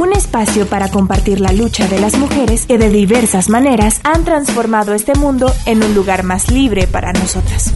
Un espacio para compartir la lucha de las mujeres que de diversas maneras han transformado este mundo en un lugar más libre para nosotras.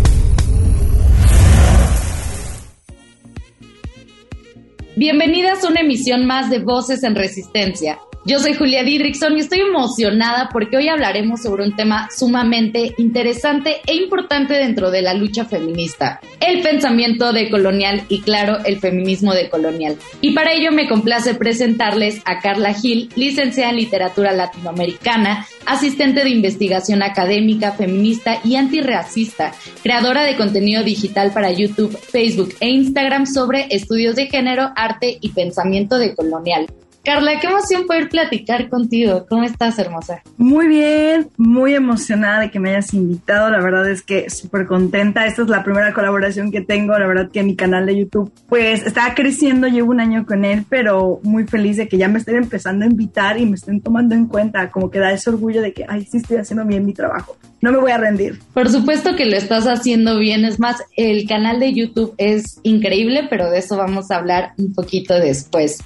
Bienvenidas a una emisión más de Voces en Resistencia. Yo soy Julia Didrikson y estoy emocionada porque hoy hablaremos sobre un tema sumamente interesante e importante dentro de la lucha feminista, el pensamiento decolonial y claro, el feminismo decolonial. Y para ello me complace presentarles a Carla Gil, licenciada en literatura latinoamericana, asistente de investigación académica, feminista y antirracista, creadora de contenido digital para YouTube, Facebook e Instagram sobre estudios de género, arte y pensamiento decolonial. Carla, qué emoción poder platicar contigo. ¿Cómo estás, hermosa? Muy bien, muy emocionada de que me hayas invitado. La verdad es que súper contenta. Esta es la primera colaboración que tengo. La verdad que mi canal de YouTube, pues está creciendo. Llevo un año con él, pero muy feliz de que ya me estén empezando a invitar y me estén tomando en cuenta. Como que da ese orgullo de que, ay, sí estoy haciendo bien mi trabajo. No me voy a rendir. Por supuesto que lo estás haciendo bien. Es más, el canal de YouTube es increíble, pero de eso vamos a hablar un poquito después.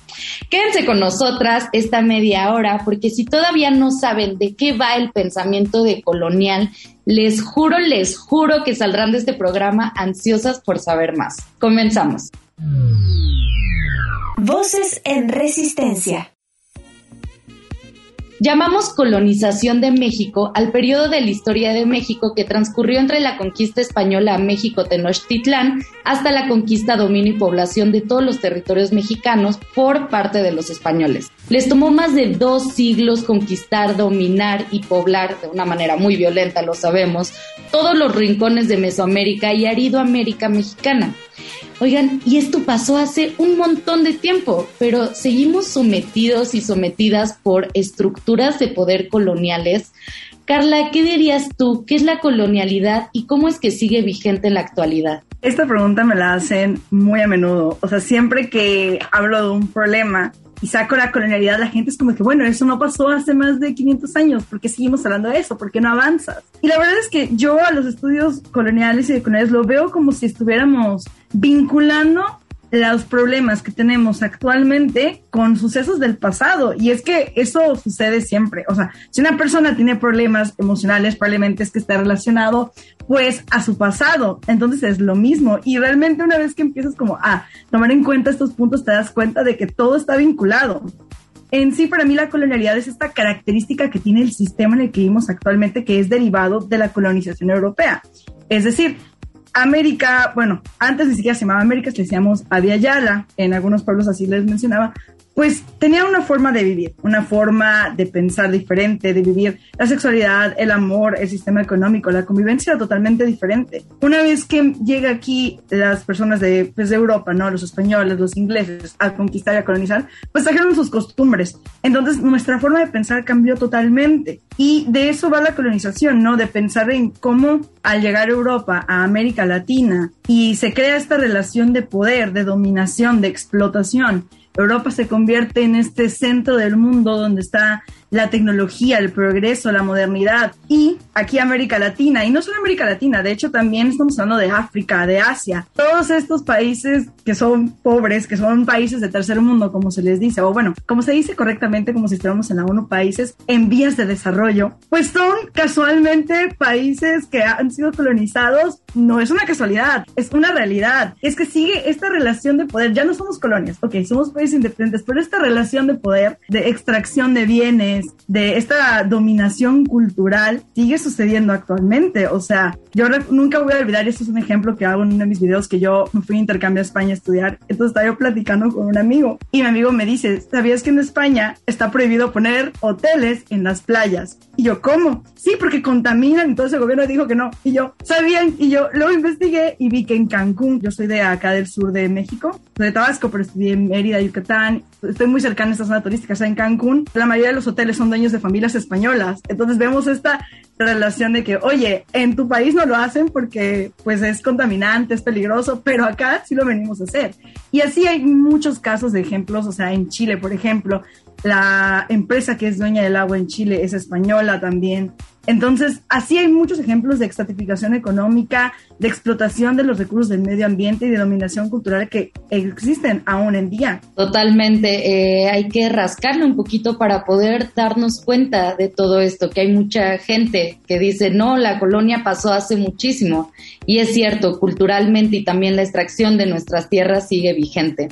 Quédense con nosotras esta media hora, porque si todavía no saben de qué va el pensamiento de colonial, les juro, les juro que saldrán de este programa ansiosas por saber más. Comenzamos. Voces en resistencia. Llamamos colonización de México al periodo de la historia de México que transcurrió entre la conquista española a México Tenochtitlán hasta la conquista, dominio y población de todos los territorios mexicanos por parte de los españoles. Les tomó más de dos siglos conquistar, dominar y poblar de una manera muy violenta, lo sabemos, todos los rincones de Mesoamérica y Aridoamérica mexicana. Oigan, y esto pasó hace un montón de tiempo, pero seguimos sometidos y sometidas por estructuras de poder coloniales. Carla, ¿qué dirías tú? ¿Qué es la colonialidad y cómo es que sigue vigente en la actualidad? Esta pregunta me la hacen muy a menudo. O sea, siempre que hablo de un problema, y saco la colonialidad, la gente es como que, bueno, eso no pasó hace más de 500 años, ¿por qué seguimos hablando de eso? ¿Por qué no avanzas? Y la verdad es que yo a los estudios coloniales y de coloniales lo veo como si estuviéramos vinculando los problemas que tenemos actualmente con sucesos del pasado. Y es que eso sucede siempre. O sea, si una persona tiene problemas emocionales, probablemente es que está relacionado pues a su pasado. Entonces es lo mismo. Y realmente una vez que empiezas como a tomar en cuenta estos puntos, te das cuenta de que todo está vinculado. En sí, para mí la colonialidad es esta característica que tiene el sistema en el que vivimos actualmente, que es derivado de la colonización europea. Es decir, América, bueno, antes ni siquiera se llamaba América, le decíamos Yala, en algunos pueblos así les mencionaba, pues tenía una forma de vivir, una forma de pensar diferente, de vivir la sexualidad, el amor, el sistema económico, la convivencia totalmente diferente. Una vez que llega aquí las personas de, pues, de Europa, ¿no? Los españoles, los ingleses, a conquistar y a colonizar, pues trajeron sus costumbres. Entonces nuestra forma de pensar cambió totalmente. Y de eso va la colonización, ¿no? De pensar en cómo al llegar a Europa, a América Latina, y se crea esta relación de poder, de dominación, de explotación, Europa se convierte en este centro del mundo donde está la tecnología, el progreso, la modernidad y aquí América Latina, y no solo América Latina, de hecho también estamos hablando de África, de Asia, todos estos países que son pobres, que son países de tercer mundo, como se les dice, o bueno, como se dice correctamente, como si estuviéramos en la ONU, países en vías de desarrollo, pues son casualmente países que han sido colonizados, no es una casualidad, es una realidad, es que sigue esta relación de poder, ya no somos colonias, ok, somos países independientes, pero esta relación de poder, de extracción de bienes, de esta dominación cultural sigue sucediendo actualmente. O sea, yo nunca voy a olvidar, y esto es un ejemplo que hago en uno de mis videos, que yo me fui a intercambio a España a estudiar. Entonces estaba yo platicando con un amigo y mi amigo me dice, ¿sabías que en España está prohibido poner hoteles en las playas? Y yo, ¿cómo? Sí, porque contaminan. Entonces el gobierno dijo que no. Y yo, ¿sabían? Y yo lo investigué y vi que en Cancún, yo soy de acá del sur de México, de Tabasco, pero estudié en Mérida, Yucatán, estoy muy cercana a esta zona turística, o sea, en Cancún, la mayoría de los hoteles son dueños de familias españolas. Entonces vemos esta relación de que, oye, en tu país no lo hacen porque pues es contaminante, es peligroso, pero acá sí lo venimos a hacer. Y así hay muchos casos de ejemplos, o sea, en Chile, por ejemplo, la empresa que es dueña del agua en Chile es española también. Entonces, así hay muchos ejemplos de extratificación económica, de explotación de los recursos del medio ambiente y de dominación cultural que existen aún en día. Totalmente, eh, hay que rascarle un poquito para poder darnos cuenta de todo esto, que hay mucha gente que dice, no, la colonia pasó hace muchísimo. Y es cierto, culturalmente y también la extracción de nuestras tierras sigue vigente.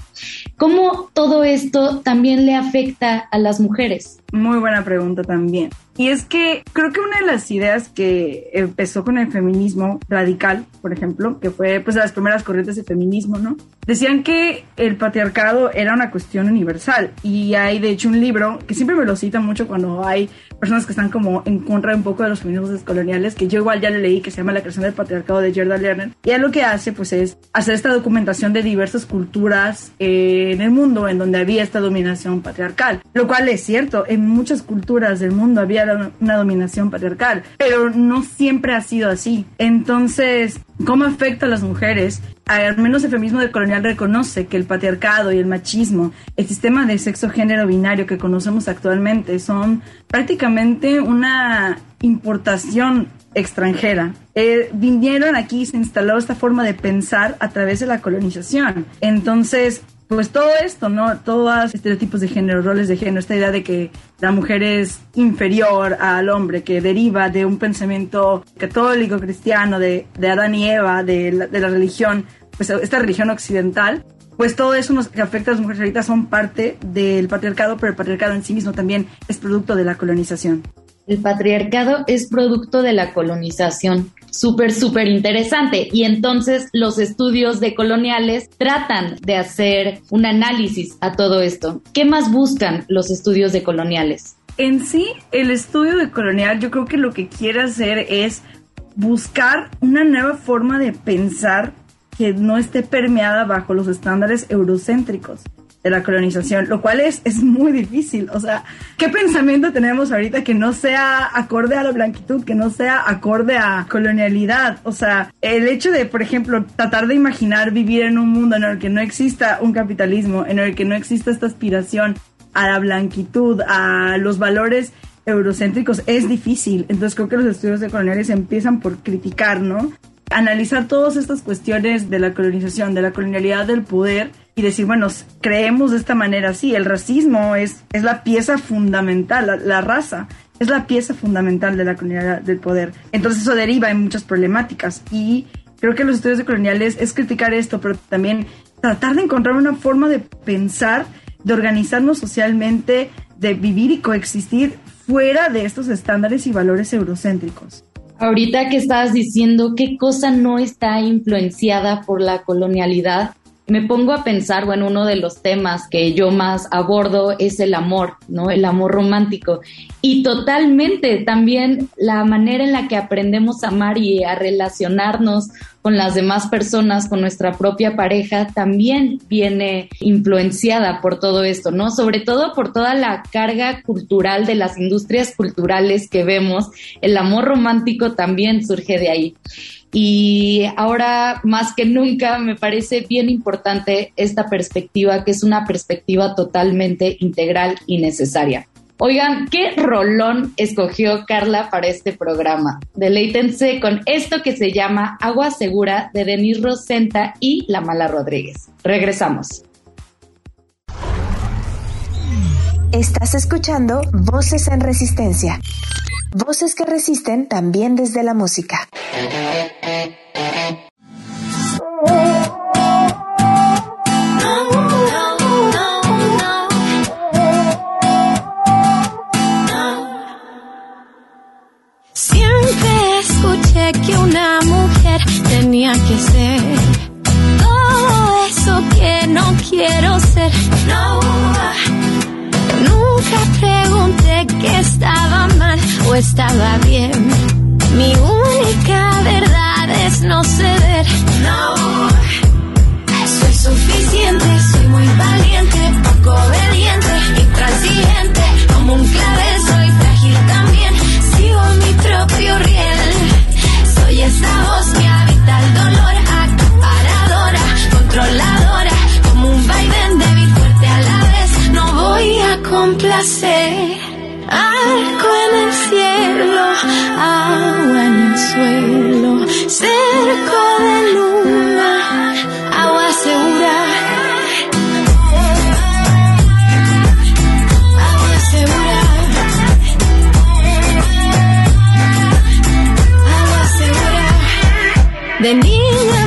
¿Cómo todo esto también le afecta a las mujeres? Muy buena pregunta también. Y es que creo que una de las ideas que empezó con el feminismo radical, por ejemplo, que fue pues de las primeras corrientes de feminismo, ¿no? Decían que el patriarcado era una cuestión universal y hay de hecho un libro que siempre me lo cita mucho cuando hay personas que están como en contra un poco de los feminismos descoloniales, que yo igual ya le leí, que se llama La creación del patriarcado de Gerda Lerner. Y él lo que hace pues es hacer esta documentación de diversas culturas eh, en el mundo en donde había esta dominación patriarcal, lo cual es cierto, en muchas culturas del mundo había una dominación patriarcal, pero no siempre ha sido así. Entonces, ¿cómo afecta a las mujeres? Al menos el feminismo del colonial reconoce que el patriarcado y el machismo, el sistema de sexo-género binario que conocemos actualmente, son prácticamente una importación extranjera. Eh, vinieron aquí y se instaló esta forma de pensar a través de la colonización. Entonces, pues todo esto, ¿no? Todos estereotipos de género, roles de género, esta idea de que la mujer es inferior al hombre, que deriva de un pensamiento católico, cristiano, de, de Adán y Eva, de la, de la religión, pues esta religión occidental, pues todo eso nos, que afecta a las mujeres ahorita son parte del patriarcado, pero el patriarcado en sí mismo también es producto de la colonización. El patriarcado es producto de la colonización. Súper, súper interesante. Y entonces los estudios de coloniales tratan de hacer un análisis a todo esto. ¿Qué más buscan los estudios de coloniales? En sí, el estudio de colonial yo creo que lo que quiere hacer es buscar una nueva forma de pensar que no esté permeada bajo los estándares eurocéntricos de la colonización, lo cual es, es muy difícil. O sea, ¿qué pensamiento tenemos ahorita que no sea acorde a la blanquitud, que no sea acorde a colonialidad? O sea, el hecho de, por ejemplo, tratar de imaginar vivir en un mundo en el que no exista un capitalismo, en el que no exista esta aspiración a la blanquitud, a los valores eurocéntricos, es difícil. Entonces creo que los estudios de coloniales empiezan por criticar, ¿no? Analizar todas estas cuestiones de la colonización, de la colonialidad del poder y decir, bueno, creemos de esta manera, sí, el racismo es, es la pieza fundamental, la, raza es la pieza fundamental de la colonialidad del poder. Entonces eso deriva en muchas problemáticas y creo que los estudios de coloniales es criticar esto, pero también tratar de encontrar una forma de pensar, de organizarnos socialmente, de vivir y coexistir fuera de estos estándares y valores eurocéntricos. Ahorita que estabas diciendo qué cosa no está influenciada por la colonialidad, me pongo a pensar, bueno, uno de los temas que yo más abordo es el amor, ¿no? El amor romántico. Y totalmente también la manera en la que aprendemos a amar y a relacionarnos con las demás personas, con nuestra propia pareja, también viene influenciada por todo esto, ¿no? Sobre todo por toda la carga cultural de las industrias culturales que vemos. El amor romántico también surge de ahí. Y ahora más que nunca me parece bien importante esta perspectiva, que es una perspectiva totalmente integral y necesaria. Oigan, ¿qué rolón escogió Carla para este programa? Deleítense con esto que se llama Agua Segura de Denis Rosenta y La Mala Rodríguez. Regresamos. Estás escuchando Voces en Resistencia. Voces que resisten también desde la música. Siempre escuché que una mujer tenía que ser todo eso que no quiero ser. Nunca pregunté que estaba mal estaba bien. Mi única verdad es no ceder. No, soy suficiente, soy muy valiente, poco obediente, intransigente, como un clavel soy frágil también. Sigo mi propio riel, soy esa voz que habita el dolor, acaparadora, controladora, como un vaivén débil fuerte a la vez. No voy a complacer. Arco en el cielo, agua en el suelo, cerco de luna, agua segura. Agua segura. Agua segura. De niña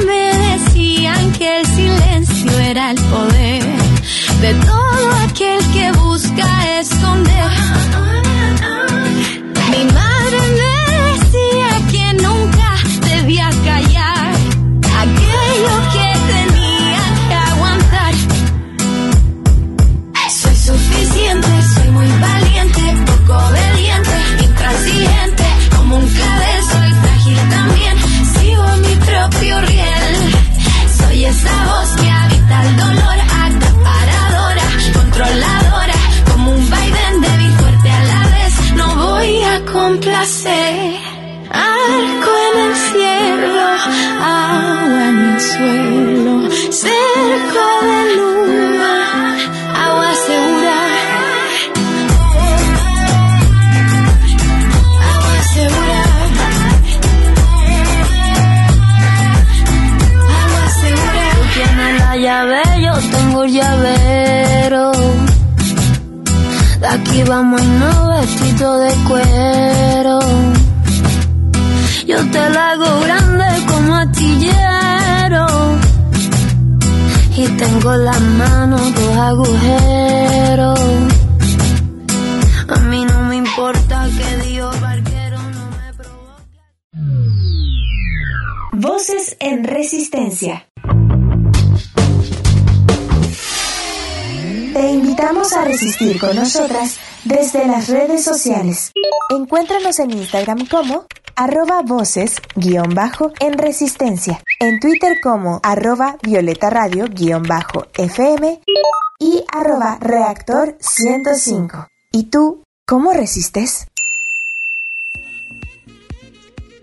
A mí no me importa que Dios barquero no me provoque. Voces en Resistencia. Te invitamos a resistir con nosotras desde las redes sociales. Encuéntranos en Instagram como arroba voces guion bajo en resistencia, en Twitter como arroba violeta radio guion bajo fm y arroba reactor 105. ¿Y tú, cómo resistes?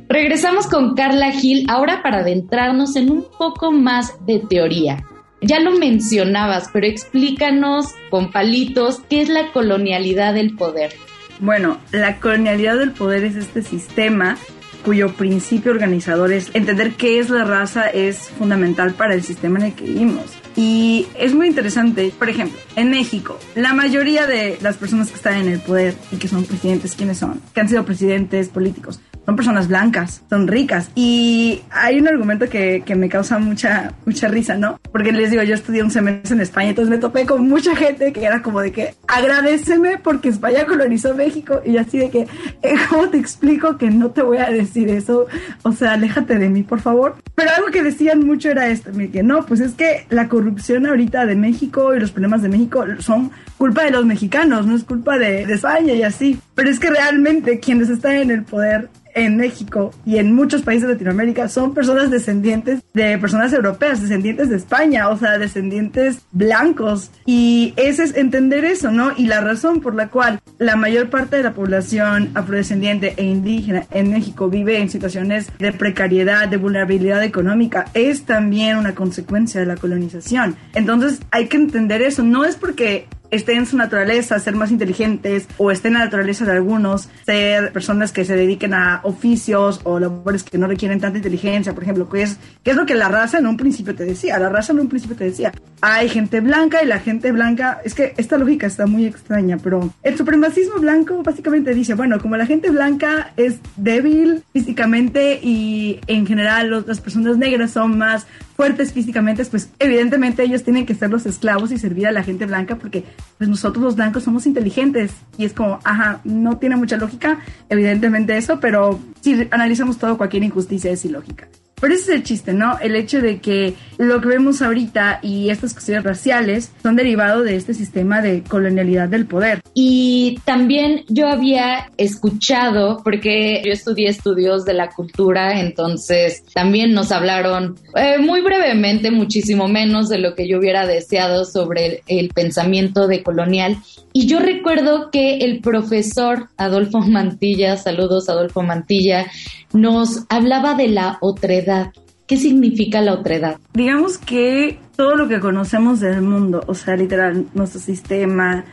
Regresamos con Carla Gil ahora para adentrarnos en un poco más de teoría. Ya lo mencionabas, pero explícanos con palitos qué es la colonialidad del poder. Bueno, la colonialidad del poder es este sistema cuyo principio organizador es entender qué es la raza es fundamental para el sistema en el que vivimos. Y es muy interesante, por ejemplo, en México, la mayoría de las personas que están en el poder y que son presidentes, ¿quiénes son? Que han sido presidentes políticos, son personas blancas, son ricas. Y hay un argumento que, que, me causa mucha, mucha risa, ¿no? Porque les digo, yo estudié un semestre en España, entonces me topé con mucha gente que era como de que agradeceme porque España colonizó México. Y así de que, eh, ¿cómo te explico que no te voy a decir eso? O sea, aléjate de mí, por favor. Pero algo que decían mucho era esto, que no, pues es que la corrupción ahorita de México y los problemas de México son culpa de los mexicanos, no es culpa de, de España y así. Pero es que realmente quienes están en el poder en México y en muchos países de Latinoamérica son personas descendientes de personas europeas, descendientes de España, o sea, descendientes blancos. Y ese es entender eso, ¿no? Y la razón por la cual la mayor parte de la población afrodescendiente e indígena en México vive en situaciones de precariedad, de vulnerabilidad económica, es también una consecuencia de la colonización. Entonces hay que entender eso, no es porque esté en su naturaleza ser más inteligentes o esté en la naturaleza de algunos ser personas que se dediquen a oficios o labores que no requieren tanta inteligencia, por ejemplo, que es, que es lo que la raza en un principio te decía. La raza en un principio te decía, hay gente blanca y la gente blanca, es que esta lógica está muy extraña, pero el supremacismo blanco básicamente dice, bueno, como la gente blanca es débil físicamente y en general las personas negras son más fuertes físicamente, pues evidentemente ellos tienen que ser los esclavos y servir a la gente blanca porque pues nosotros los blancos somos inteligentes y es como, ajá, no tiene mucha lógica, evidentemente eso, pero si analizamos todo, cualquier injusticia es ilógica. Pero ese es el chiste, ¿no? El hecho de que lo que vemos ahorita y estas cuestiones raciales son derivados de este sistema de colonialidad del poder. Y también yo había escuchado, porque yo estudié estudios de la cultura, entonces también nos hablaron eh, muy brevemente, muchísimo menos de lo que yo hubiera deseado sobre el, el pensamiento de colonial. Y yo recuerdo que el profesor Adolfo Mantilla, saludos Adolfo Mantilla, nos hablaba de la otredad. ¿Qué significa la otredad? Digamos que todo lo que conocemos del mundo, o sea, literal, nuestro sistema,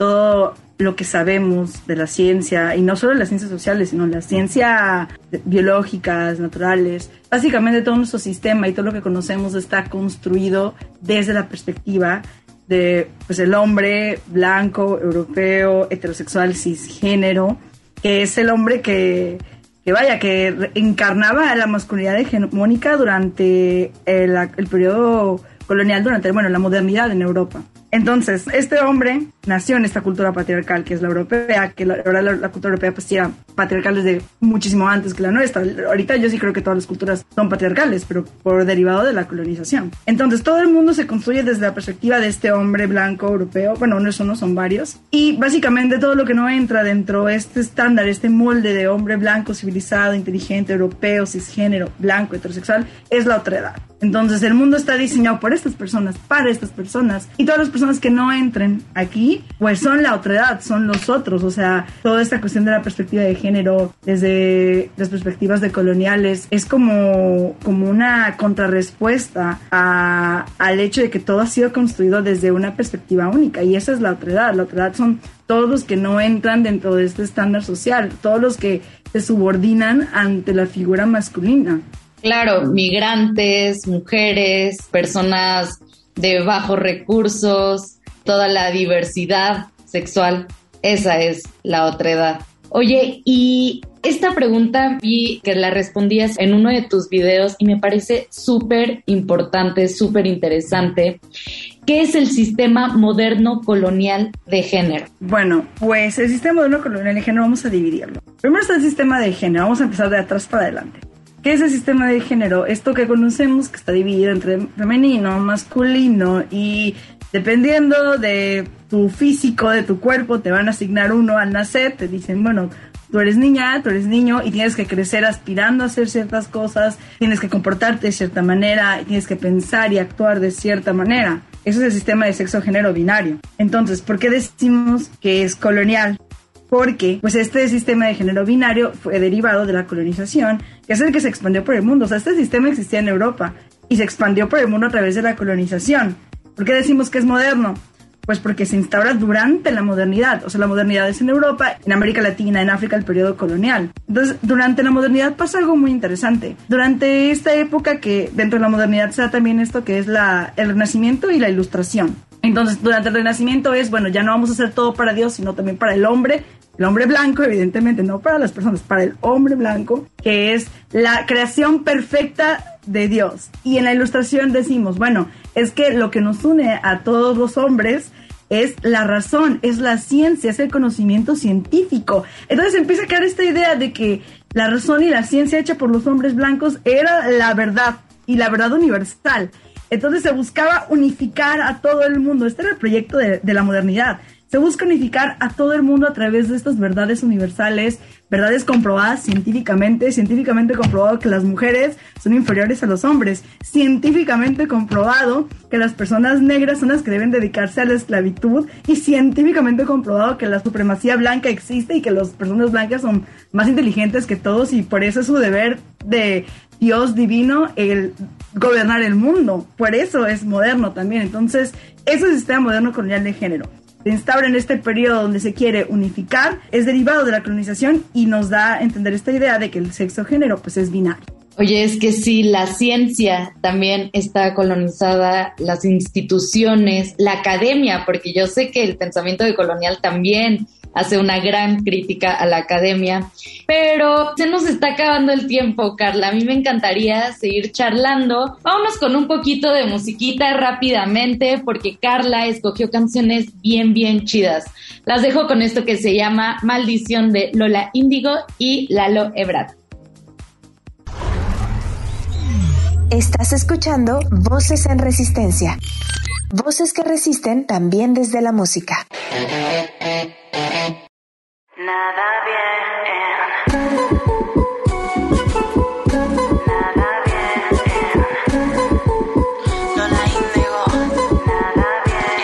todo lo que sabemos de la ciencia, y no solo las ciencias sociales, sino las ciencias biológicas, naturales, básicamente todo nuestro sistema y todo lo que conocemos está construido desde la perspectiva de pues, el hombre blanco, europeo, heterosexual, cisgénero, que es el hombre que, que vaya, que encarnaba la masculinidad hegemónica durante el, periodo colonial, durante bueno, la modernidad en Europa. Entonces, este hombre nació en esta cultura patriarcal que es la europea, que la, la, cultura europea pues era patriarcal desde muchísimo antes que la nuestra. Ahorita yo sí creo que todas las culturas son patriarcales, pero por derivado de la colonización. Entonces, todo el mundo se construye desde la perspectiva de este hombre blanco europeo. Bueno, no son, no son varios. Y básicamente todo lo que no entra dentro de este estándar, este molde de hombre blanco, civilizado, inteligente, europeo, cisgénero, blanco, heterosexual, es la otra edad. Entonces, el mundo está diseñado por estas personas, para estas personas, y todas las personas que no entren aquí, pues son la otra edad, son los otros. O sea, toda esta cuestión de la perspectiva de género, desde las perspectivas de coloniales, es como, como una contrarrespuesta a, al hecho de que todo ha sido construido desde una perspectiva única, y esa es la otra edad. La otra edad son todos los que no entran dentro de este estándar social, todos los que se subordinan ante la figura masculina. Claro, migrantes, mujeres, personas de bajos recursos, toda la diversidad sexual. Esa es la otra edad. Oye, y esta pregunta vi que la respondías en uno de tus videos y me parece súper importante, súper interesante. ¿Qué es el sistema moderno colonial de género? Bueno, pues el sistema moderno colonial de género vamos a dividirlo. Primero está el sistema de género, vamos a empezar de atrás para adelante. ¿Qué es el sistema de género? Esto que conocemos que está dividido entre femenino, masculino y dependiendo de tu físico, de tu cuerpo, te van a asignar uno al nacer, te dicen, bueno, tú eres niña, tú eres niño y tienes que crecer aspirando a hacer ciertas cosas, tienes que comportarte de cierta manera, tienes que pensar y actuar de cierta manera. Eso es el sistema de sexo-género binario. Entonces, ¿por qué decimos que es colonial? Porque pues este sistema de género binario fue derivado de la colonización, que es el que se expandió por el mundo. O sea, este sistema existía en Europa y se expandió por el mundo a través de la colonización. ¿Por qué decimos que es moderno? Pues porque se instaura durante la modernidad. O sea, la modernidad es en Europa, en América Latina, en África, el periodo colonial. Entonces, durante la modernidad pasa algo muy interesante. Durante esta época que dentro de la modernidad se da también esto que es la, el renacimiento y la ilustración. Entonces, durante el Renacimiento es, bueno, ya no vamos a hacer todo para Dios, sino también para el hombre, el hombre blanco, evidentemente, no para las personas, para el hombre blanco, que es la creación perfecta de Dios. Y en la ilustración decimos, bueno, es que lo que nos une a todos los hombres es la razón, es la ciencia, es el conocimiento científico. Entonces empieza a crear esta idea de que la razón y la ciencia hecha por los hombres blancos era la verdad y la verdad universal. Entonces se buscaba unificar a todo el mundo. Este era el proyecto de, de la modernidad se busca unificar a todo el mundo a través de estas verdades universales, verdades comprobadas científicamente, científicamente comprobado que las mujeres son inferiores a los hombres, científicamente comprobado que las personas negras son las que deben dedicarse a la esclavitud y científicamente comprobado que la supremacía blanca existe y que las personas blancas son más inteligentes que todos y por eso es su deber de Dios divino el gobernar el mundo. Por eso es moderno también. Entonces, eso es el sistema moderno colonial de género se instaura en este periodo donde se quiere unificar, es derivado de la colonización y nos da a entender esta idea de que el sexo género pues es binario. Oye, es que sí, la ciencia también está colonizada, las instituciones, la academia, porque yo sé que el pensamiento de colonial también hace una gran crítica a la academia. Pero se nos está acabando el tiempo, Carla. A mí me encantaría seguir charlando. Vámonos con un poquito de musiquita rápidamente, porque Carla escogió canciones bien, bien chidas. Las dejo con esto que se llama Maldición de Lola Índigo y Lalo Ebrard. Estás escuchando Voces en Resistencia. Voces que resisten también desde la música. Nada bien. Nada bien. No la indigo. Nada bien.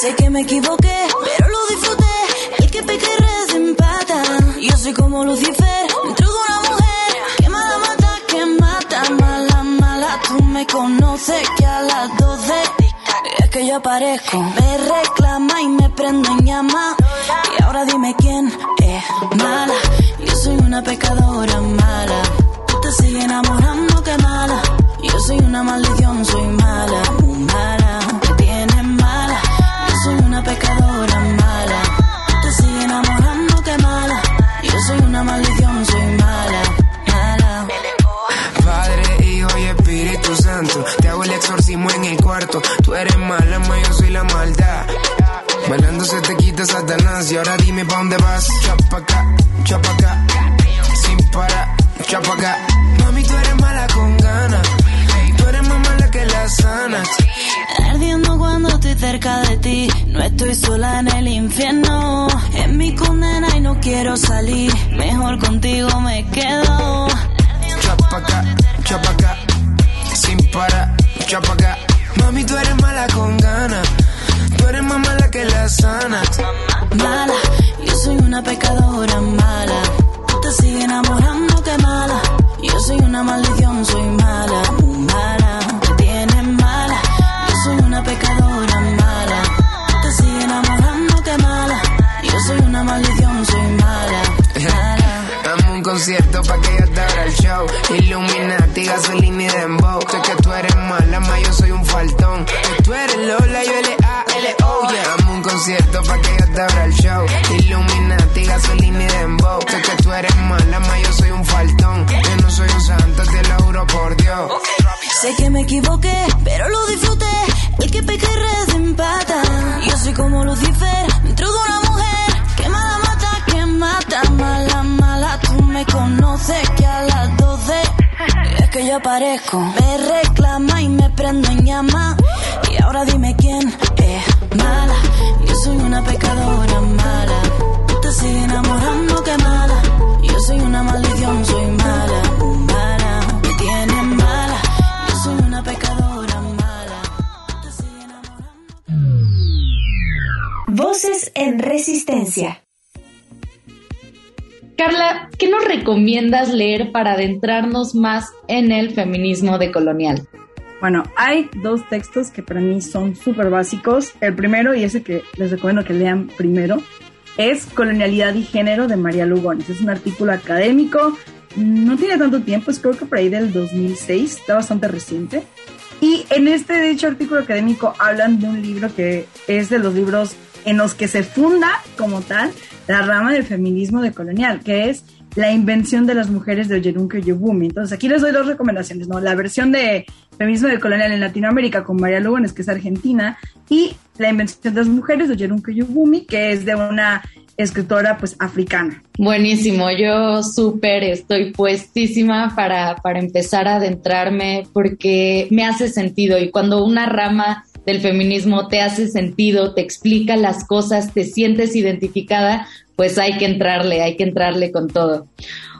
Sé que me equivoqué, pero lo disfruté. El que peque empata. Yo soy como Lucifer, dentro de una mujer. Que mala mata, que mata, mala, mala. Tú me conoces que a las 12 que yo aparezco. Me reclama y me prendo en llama. Ahora dime quién es mala. Yo soy una pecadora mala. Tú te sigues enamorando, que mala. Yo soy una maldición, soy mala, dime pa' dónde vas. Chapa acá, chapa acá, sin parar, chapa acá. Mami, tú eres mala con ganas, tú eres más mala que la sana. Ardiendo cuando estoy cerca de ti. No estoy sola en el infierno. En mi condena y no quiero salir. Mejor contigo me quedo. Chapa acá, chapa acá, sin parar, chapa acá. Mami, tú eres mala con ganas, tú eres más mala que la sana. Yo aparezco. Me reclama y me prendo en llama. Y ahora dime quién es mala. Yo soy una pecadora mala. Te sigues enamorando, que mala. Yo soy una maldición, soy mala, mala. Me tienes mala. Yo soy una pecadora mala. Te sigues enamorando. Voces en Resistencia. Carla, ¿qué nos recomiendas leer para adentrarnos más en el feminismo decolonial? Bueno, hay dos textos que para mí son súper básicos. El primero, y ese que les recomiendo que lean primero, es Colonialidad y Género de María Lugones. Es un artículo académico, no tiene tanto tiempo, es creo que por ahí del 2006, está bastante reciente. Y en este, dicho artículo académico, hablan de un libro que es de los libros en los que se funda como tal la rama del feminismo decolonial, que es la invención de las mujeres de Oyerunque Yobumi. Entonces, aquí les doy dos recomendaciones, ¿no? La versión de feminismo decolonial en Latinoamérica con María Lugones, que es argentina, y la invención de las mujeres de Oyerunque Yobumi, que es de una escritora, pues, africana. Buenísimo, yo súper estoy puestísima para, para empezar a adentrarme porque me hace sentido y cuando una rama del feminismo te hace sentido, te explica las cosas, te sientes identificada, pues hay que entrarle, hay que entrarle con todo.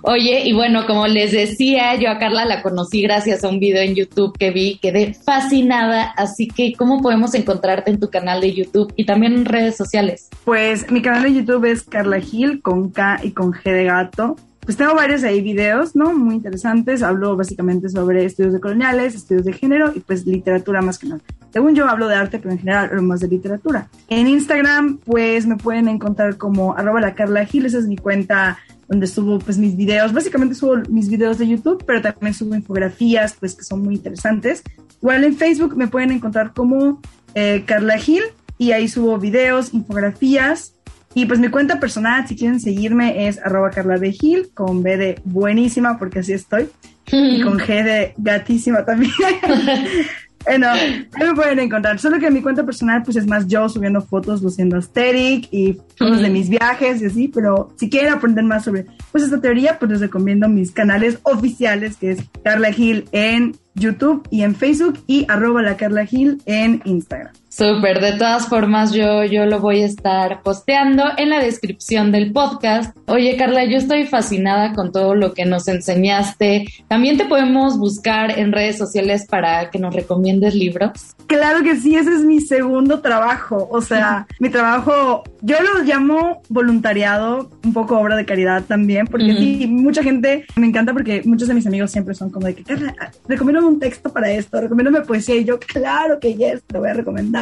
Oye, y bueno, como les decía, yo a Carla la conocí gracias a un video en YouTube que vi, quedé fascinada, así que ¿cómo podemos encontrarte en tu canal de YouTube y también en redes sociales? Pues mi canal de YouTube es Carla Gil con K y con G de gato. Pues tengo varios ahí videos, ¿no? Muy interesantes. Hablo básicamente sobre estudios de coloniales, estudios de género y pues literatura más que nada. Según yo hablo de arte, pero en general hablo más de literatura. En Instagram, pues me pueden encontrar como arroba la Carla Gil, esa es mi cuenta donde subo pues mis videos, básicamente subo mis videos de YouTube, pero también subo infografías pues que son muy interesantes. Igual en Facebook me pueden encontrar como eh, Carla Gil y ahí subo videos, infografías y pues mi cuenta personal, si quieren seguirme, es arroba Carla de Gil, con B de buenísima, porque así estoy, y con G de gatísima también. bueno, ahí me pueden encontrar. Solo que mi cuenta personal, pues es más yo subiendo fotos luciendo asteric y fotos de mis viajes y así, pero si quieren aprender más sobre pues esta teoría, pues les recomiendo mis canales oficiales, que es Carla Gil en YouTube y en Facebook y arroba la Carla Gil en Instagram. Súper, de todas formas yo, yo lo voy a estar posteando en la descripción del podcast. Oye Carla, yo estoy fascinada con todo lo que nos enseñaste. También te podemos buscar en redes sociales para que nos recomiendes libros. Claro que sí, ese es mi segundo trabajo. O sea, mi trabajo, yo lo llamo voluntariado, un poco obra de caridad también, porque sí, mucha gente me encanta porque muchos de mis amigos siempre son como de que, Carla, recomiéndame un texto para esto, recomiéndame poesía. Y yo, claro que yes, te voy a recomendar.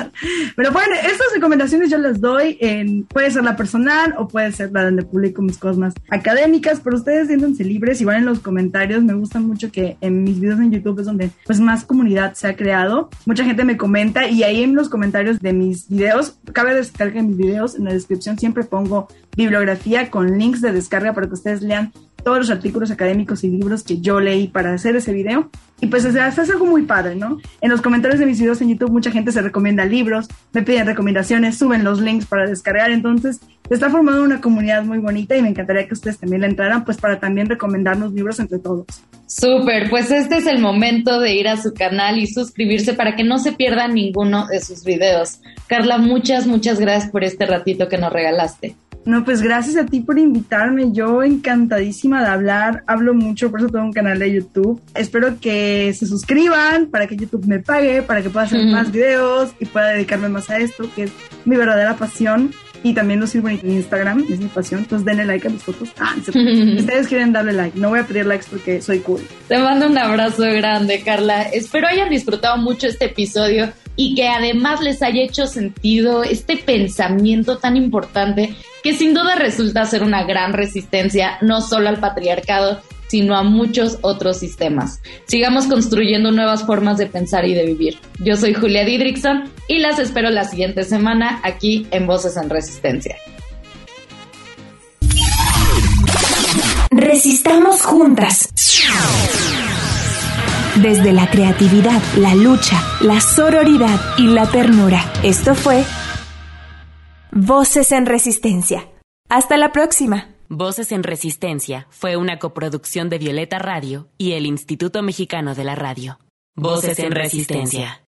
Pero bueno, estas recomendaciones yo las doy en, puede ser la personal o puede ser la donde publico mis cosas más académicas, pero ustedes siéntense libres, igual en los comentarios, me gusta mucho que en mis videos en YouTube es donde pues más comunidad se ha creado. Mucha gente me comenta y ahí en los comentarios de mis videos, cabe descargar mis videos, en la descripción siempre pongo bibliografía con links de descarga para que ustedes lean todos los artículos académicos y libros que yo leí para hacer ese video. Y pues o sea, es algo muy padre, ¿no? En los comentarios de mis videos en YouTube mucha gente se recomienda libros, me piden recomendaciones, suben los links para descargar, entonces está formando una comunidad muy bonita y me encantaría que ustedes también la entraran, pues para también recomendarnos libros entre todos. Súper, pues este es el momento de ir a su canal y suscribirse para que no se pierdan ninguno de sus videos. Carla, muchas, muchas gracias por este ratito que nos regalaste. No, pues gracias a ti por invitarme. Yo encantadísima de hablar. Hablo mucho, por eso tengo un canal de YouTube. Espero que se suscriban para que YouTube me pague, para que pueda hacer más videos y pueda dedicarme más a esto, que es mi verdadera pasión. Y también lo sirvo en Instagram, es mi pasión. Entonces denle like a mis fotos. Ah, ustedes quieren darle like. No voy a pedir likes porque soy cool. Te mando un abrazo grande, Carla. Espero hayan disfrutado mucho este episodio y que además les haya hecho sentido este pensamiento tan importante que sin duda resulta ser una gran resistencia no solo al patriarcado, sino a muchos otros sistemas. Sigamos construyendo nuevas formas de pensar y de vivir. Yo soy Julia Didrickson y las espero la siguiente semana aquí en Voces en Resistencia. Resistamos juntas. Desde la creatividad, la lucha, la sororidad y la ternura. Esto fue Voces en Resistencia. Hasta la próxima. Voces en Resistencia fue una coproducción de Violeta Radio y el Instituto Mexicano de la Radio. Voces en Resistencia.